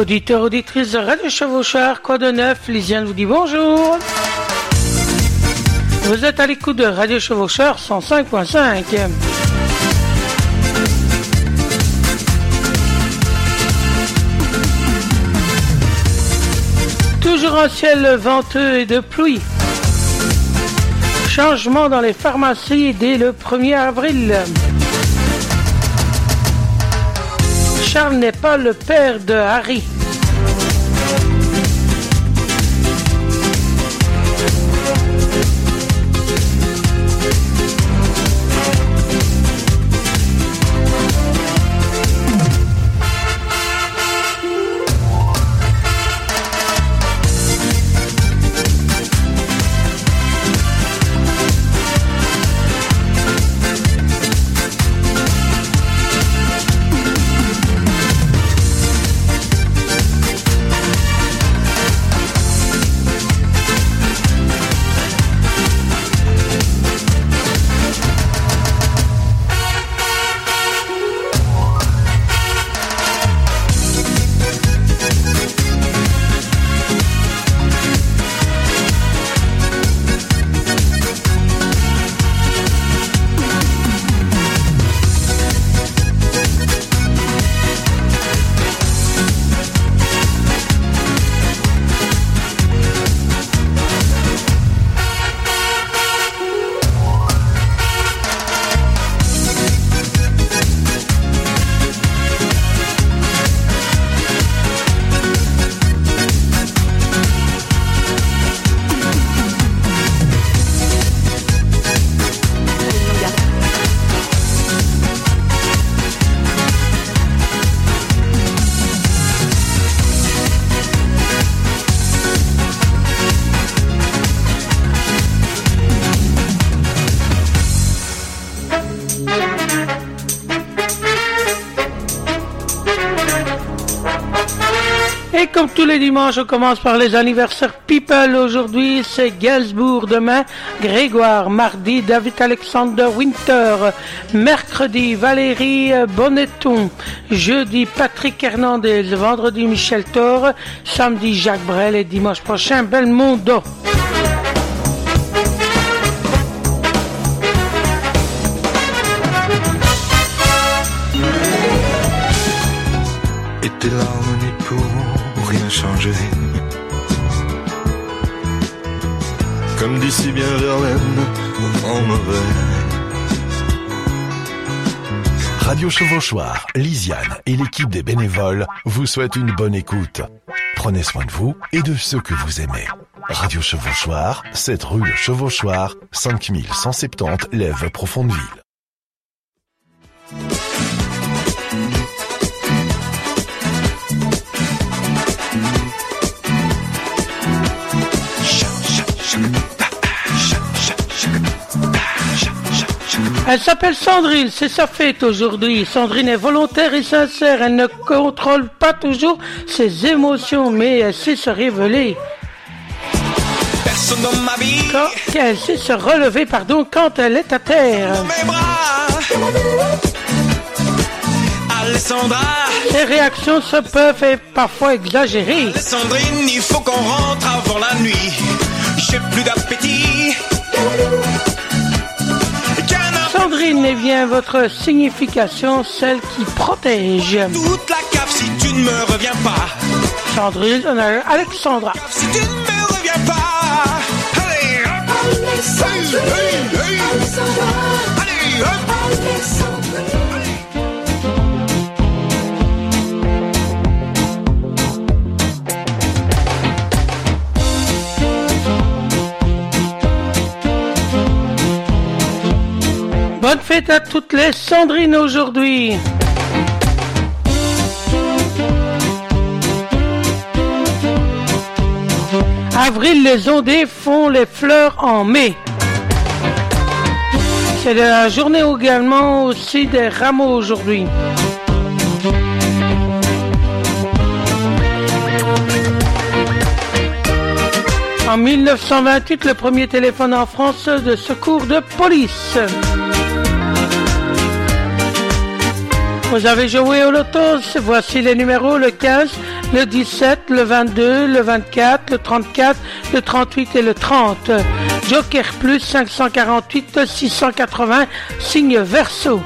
Auditeurs, auditrices de Radio Chevauchard, quoi de neuf Lisiane vous dit bonjour. Vous êtes à l'écoute de Radio Chevaucheur 105.5. Toujours un ciel venteux et de pluie. Changement dans les pharmacies dès le 1er avril. Charles n'est pas le père de Harry. Les dimanches, on commence par les anniversaires People. Aujourd'hui, c'est Gainsbourg. Demain, Grégoire. Mardi, David Alexander Winter. Mercredi, Valérie Bonneton. Jeudi, Patrick Hernandez. Vendredi, Michel Thor. Samedi, Jacques Brel. Et dimanche prochain, Belmondo. Comme d'ici bien Verlaine, en mauvais. Radio Chevauchoir, Lisiane et l'équipe des bénévoles vous souhaitent une bonne écoute. Prenez soin de vous et de ceux que vous aimez. Radio Chevauchoir, 7 rue Le Chevauchoir, 5170 Lève Profondeville. Elle s'appelle Sandrine, c'est sa fête aujourd'hui. Sandrine est volontaire et sincère, elle ne contrôle pas toujours ses émotions, mais elle sait se révéler. Quand, elle sait se relever, pardon, quand elle est à terre. Ses réactions se peuvent être parfois exagérées. Sandrine, il faut qu'on rentre avant la nuit. J'ai plus d'appétit. Sandrine est bien votre signification, celle qui protège. Toute la cave si tu ne me reviens pas. Sandrine, on a Alexandra. Si tu ne me reviens pas. Allez, hop. Alexandra. Allez, hop. Alexandra. Fête à toutes les Sandrines aujourd'hui. Avril, les ondées font les fleurs en mai. C'est la journée également aussi des rameaux aujourd'hui. En 1928, le premier téléphone en France de secours de police. Vous avez joué au loto, voici les numéros, le 15, le 17, le 22, le 24, le 34, le 38 et le 30. Joker Plus 548 680, signe verso.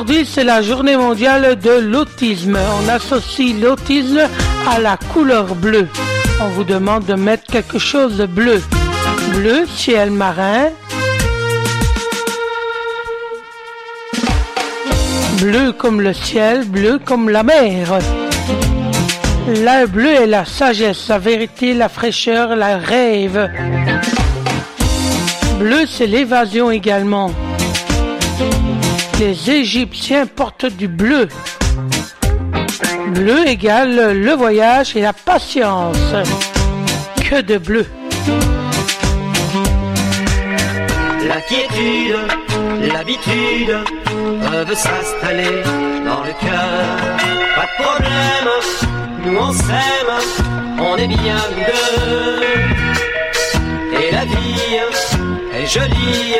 Aujourd'hui, c'est la journée mondiale de l'autisme. On associe l'autisme à la couleur bleue. On vous demande de mettre quelque chose de bleu. Bleu, ciel marin. Bleu comme le ciel, bleu comme la mer. Le bleu est la sagesse, la vérité, la fraîcheur, la rêve. Bleu, c'est l'évasion également les Égyptiens portent du bleu. Bleu égale le voyage et la patience. Que de bleu. La quiétude, l'habitude peuvent s'installer dans le cœur. Pas de problème, nous on s'aime, on est bien deux. Et la vie est jolie,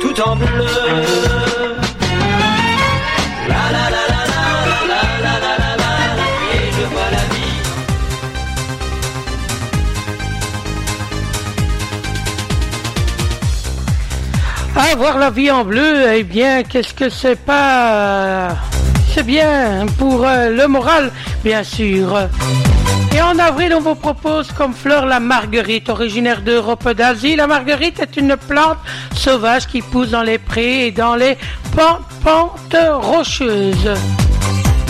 tout en bleu. Ah, voir la vie en bleu, eh bien, qu'est-ce que c'est pas... C'est bien pour euh, le moral, bien sûr. Et en avril, on vous propose comme fleur la marguerite, originaire d'Europe d'Asie. La marguerite est une plante sauvage qui pousse dans les prés et dans les pentes rocheuses.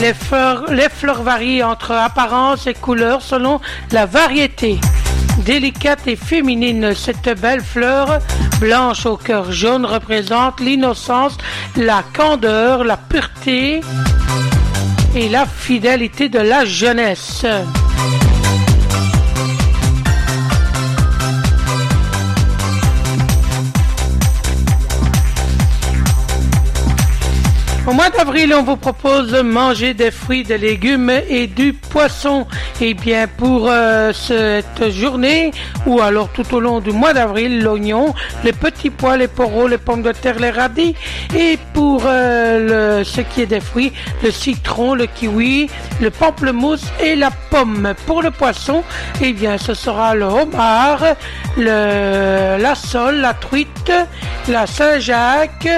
Les fleurs, varient entre apparence et couleur selon la variété. Délicate et féminine, cette belle fleur blanche au cœur jaune représente l'innocence, la candeur, la pureté et la fidélité de la jeunesse. Mois d'avril, on vous propose de manger des fruits, des légumes et du poisson. Et eh bien, pour euh, cette journée, ou alors tout au long du mois d'avril, l'oignon, les petits pois, les poireaux, les pommes de terre, les radis. Et pour euh, ce qui est des fruits, le citron, le kiwi, le pamplemousse et la pomme. Pour le poisson, eh bien, ce sera le homard, la sole, la truite, la Saint-Jacques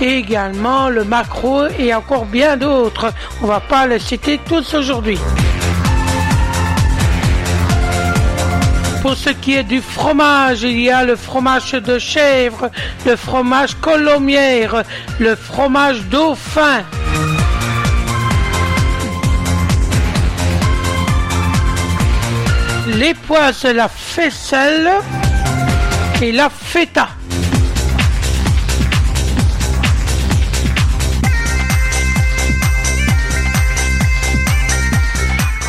et également le maquereau et encore bien d'autres. On va pas les citer tous aujourd'hui. Pour ce qui est du fromage, il y a le fromage de chèvre, le fromage colomière, le fromage dauphin. Les poisses, la faisselle et la feta.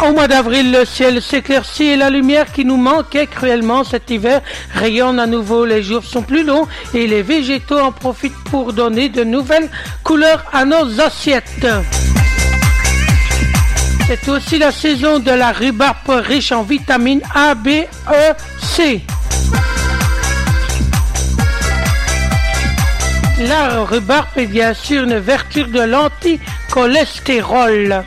Au mois d'avril, le ciel s'éclaircit et la lumière qui nous manquait cruellement cet hiver rayonne à nouveau. Les jours sont plus longs et les végétaux en profitent pour donner de nouvelles couleurs à nos assiettes. C'est aussi la saison de la rhubarbe riche en vitamines A, B, E, C. La rhubarbe est bien sûr une vertu de l'anticholestérol.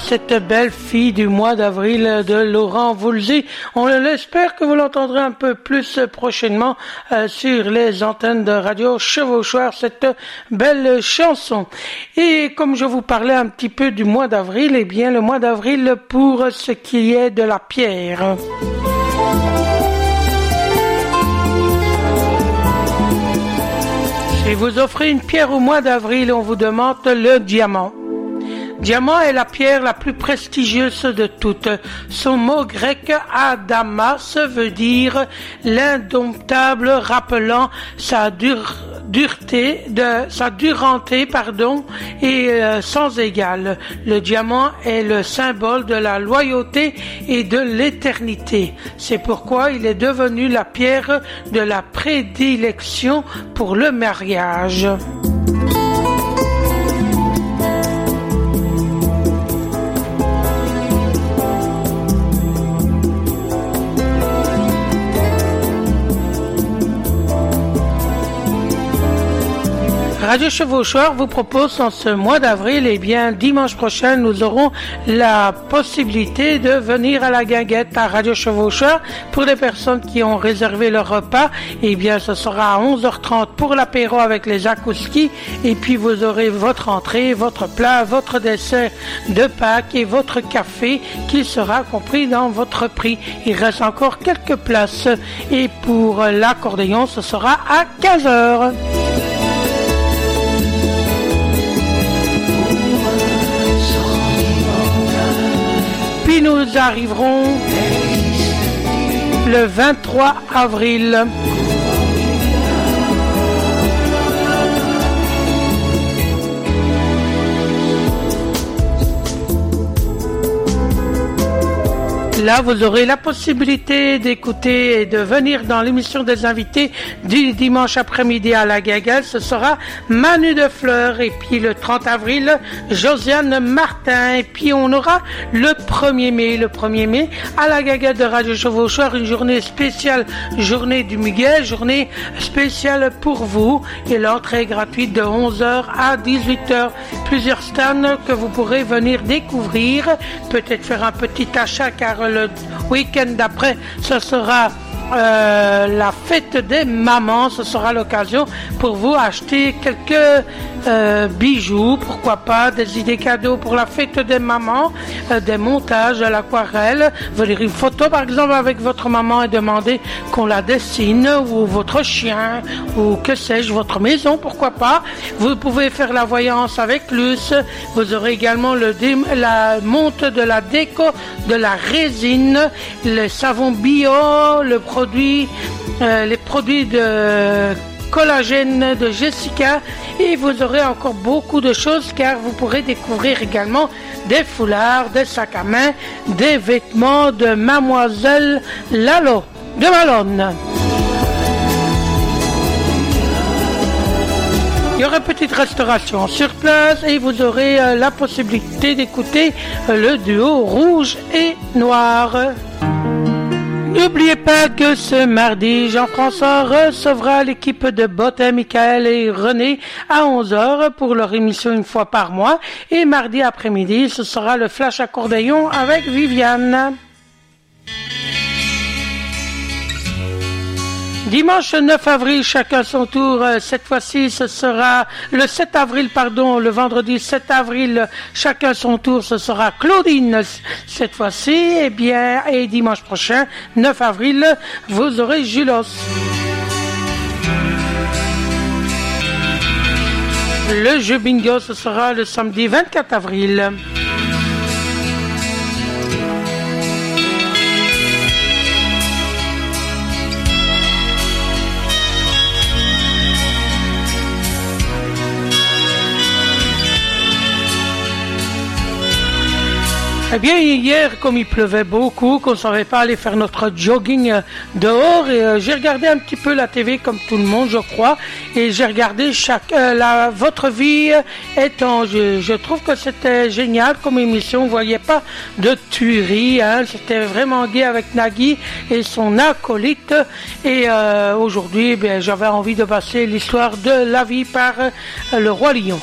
Cette belle fille du mois d'avril de Laurent Voulzy. On l'espère que vous l'entendrez un peu plus prochainement euh, sur les antennes de radio Chevauchoir, cette belle chanson. Et comme je vous parlais un petit peu du mois d'avril, eh bien le mois d'avril pour ce qui est de la pierre. Si vous offrez une pierre au mois d'avril, on vous demande le diamant. Diamant est la pierre la plus prestigieuse de toutes. Son mot grec adamas veut dire l'indomptable, rappelant sa dureté, de sa est euh, sans égal. Le diamant est le symbole de la loyauté et de l'éternité. C'est pourquoi il est devenu la pierre de la prédilection pour le mariage. Radio Chevauchoir vous propose en ce mois d'avril, et eh bien dimanche prochain, nous aurons la possibilité de venir à la guinguette à Radio Chevauchoir pour les personnes qui ont réservé leur repas. Et eh bien, ce sera à 11h30 pour l'apéro avec les akouskis et puis vous aurez votre entrée, votre plat, votre dessert de Pâques et votre café qui sera compris dans votre prix. Il reste encore quelques places et pour l'accordéon, ce sera à 15h. Nous arriverons le 23 avril. Là, vous aurez la possibilité d'écouter et de venir dans l'émission des invités du dimanche après-midi à la Gagale. Ce sera Manu de Fleur et puis le 30 avril, Josiane Martin. Et puis on aura le 1er mai, le 1er mai à la Gagale de Radio Chevauchoir, une journée spéciale, journée du Muguet, journée spéciale pour vous. Et l'entrée est gratuite de 11h à 18h. Plusieurs stands que vous pourrez venir découvrir, peut-être faire un petit achat car le week-end d'après, ce sera euh, la fête des mamans. Ce sera l'occasion pour vous acheter quelques euh, bijoux, pourquoi pas, des idées cadeaux pour la fête des mamans, euh, des montages à l'aquarelle, venir une photo par exemple avec votre maman et demander qu'on la dessine, ou votre chien, ou que sais-je, votre maison, pourquoi pas. Vous pouvez faire la voyance avec Luce. Vous aurez également le la monte de la déco, de la le savon bio, euh, les produits de collagène de Jessica et vous aurez encore beaucoup de choses car vous pourrez découvrir également des foulards, des sacs à main, des vêtements de mademoiselle Lalo de Malone. Il y aura une petite restauration sur place et vous aurez euh, la possibilité d'écouter euh, le duo rouge et N'oubliez pas que ce mardi, Jean-François recevra l'équipe de Botin, Michael et René à 11h pour leur émission une fois par mois. Et mardi après-midi, ce sera le flash accordéon avec Viviane. Dimanche 9 avril, chacun son tour. Euh, cette fois-ci, ce sera le 7 avril, pardon, le vendredi 7 avril, chacun son tour. Ce sera Claudine cette fois-ci. Et eh bien, et dimanche prochain, 9 avril, vous aurez Julos. Le jeu bingo, ce sera le samedi 24 avril. Eh bien, hier, comme il pleuvait beaucoup, qu'on ne savait pas aller faire notre jogging euh, dehors, euh, j'ai regardé un petit peu la TV comme tout le monde, je crois, et j'ai regardé chaque euh, la votre vie étant. Je, je trouve que c'était génial comme émission. Vous voyez pas de tuerie, hein, c'était vraiment gai avec Nagui et son acolyte. Et aujourd'hui, eh j'avais envie de passer l'histoire de la vie par le roi lion.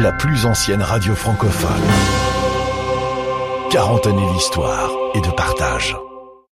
La plus ancienne radio francophone. 40 années d'histoire et de partage.